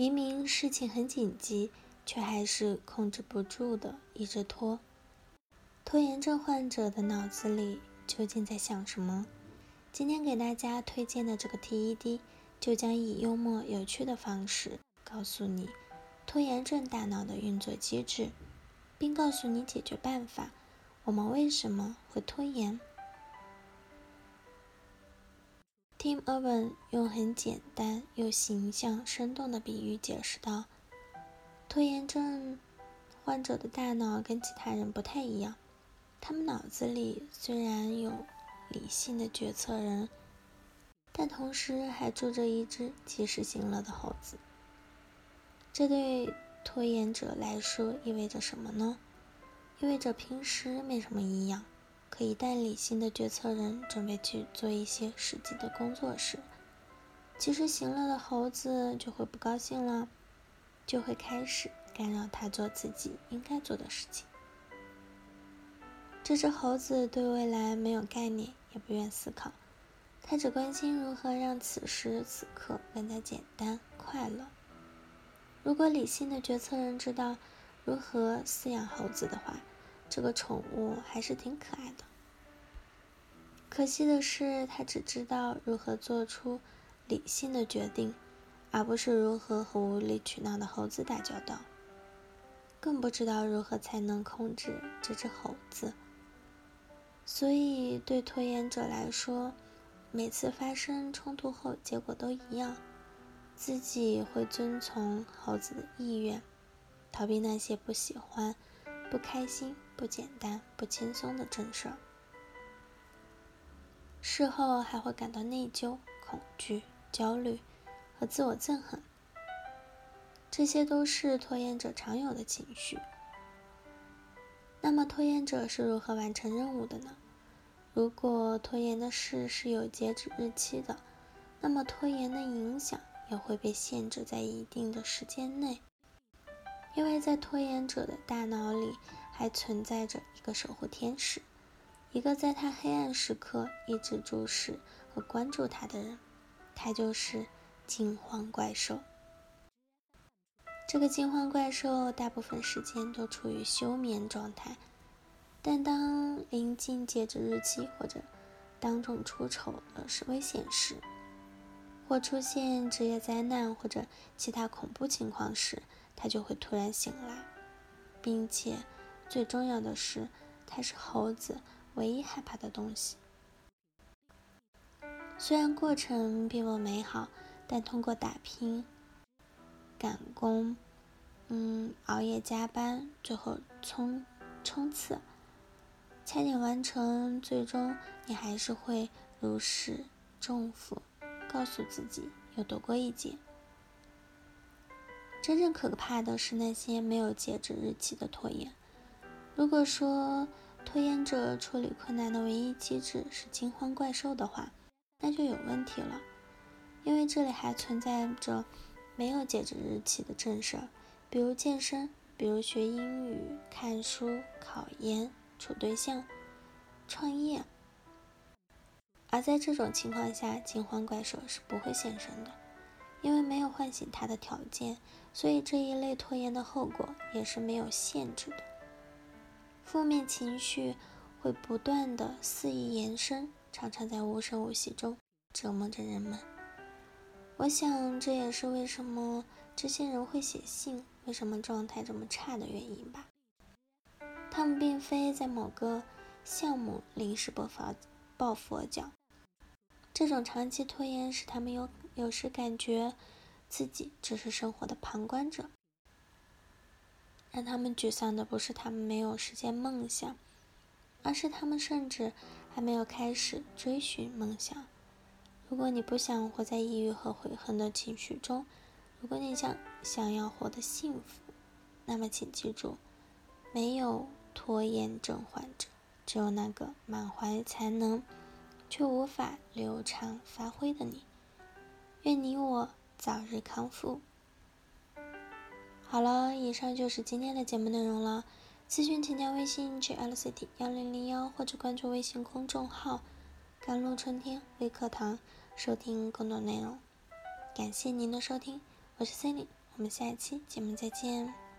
明明事情很紧急，却还是控制不住的一直拖。拖延症患者的脑子里究竟在想什么？今天给大家推荐的这个 TED，就将以幽默有趣的方式告诉你拖延症大脑的运作机制，并告诉你解决办法。我们为什么会拖延？Tim Urban 用很简单又形象生动的比喻解释道：拖延症患者的大脑跟其他人不太一样。他们脑子里虽然有理性的决策人，但同时还住着一只及时行乐的猴子。这对拖延者来说意味着什么呢？意味着平时没什么营养，可一旦理性的决策人准备去做一些实际的工作时，及时行乐的猴子就会不高兴了，就会开始干扰他做自己应该做的事情。这只猴子对未来没有概念，也不愿思考，它只关心如何让此时此刻更加简单快乐。如果理性的决策人知道如何饲养猴子的话，这个宠物还是挺可爱的。可惜的是，它只知道如何做出理性的决定，而不是如何和无理取闹的猴子打交道，更不知道如何才能控制这只猴子。所以，对拖延者来说，每次发生冲突后，结果都一样。自己会遵从猴子的意愿，逃避那些不喜欢、不开心、不简单、不轻松的正事儿。事后还会感到内疚、恐惧、焦虑和自我憎恨，这些都是拖延者常有的情绪。那么，拖延者是如何完成任务的呢？如果拖延的事是有截止日期的，那么拖延的影响也会被限制在一定的时间内。因为在拖延者的大脑里还存在着一个守护天使，一个在他黑暗时刻一直注视和关注他的人，他就是惊慌怪兽。这个惊慌怪兽大部分时间都处于休眠状态，但当临近截止日期或者当众出丑的是危险时，或出现职业灾难或者其他恐怖情况时，他就会突然醒来，并且最重要的是，它是猴子唯一害怕的东西。虽然过程并不美好，但通过打拼。赶工，嗯，熬夜加班，最后冲冲刺，差点完成，最终你还是会如释重负，告诉自己又躲过一劫。真正可怕的是那些没有截止日期的拖延。如果说拖延者处理困难的唯一机制是惊慌怪兽的话，那就有问题了，因为这里还存在着。没有截止日期的正事，比如健身，比如学英语、看书、考研、处对象、创业。而在这种情况下，惊慌怪兽是不会现身的，因为没有唤醒它的条件，所以这一类拖延的后果也是没有限制的。负面情绪会不断的肆意延伸，常常在无声无息中折磨着人们。我想，这也是为什么这些人会写信，为什么状态这么差的原因吧。他们并非在某个项目临时抱佛抱佛脚，这种长期拖延使他们有有时感觉自己只是生活的旁观者。让他们沮丧的不是他们没有实现梦想，而是他们甚至还没有开始追寻梦想。如果你不想活在抑郁和悔恨的情绪中，如果你想想要活得幸福，那么请记住，没有拖延症患者，只有那个满怀才能却无法流畅发挥的你。愿你我早日康复。好了，以上就是今天的节目内容了。咨询请加微信 j l c t 幺零零幺或者关注微信公众号“甘露春天微课堂”。收听更多内容，感谢您的收听，我是 Cindy，我们下一期节目再见。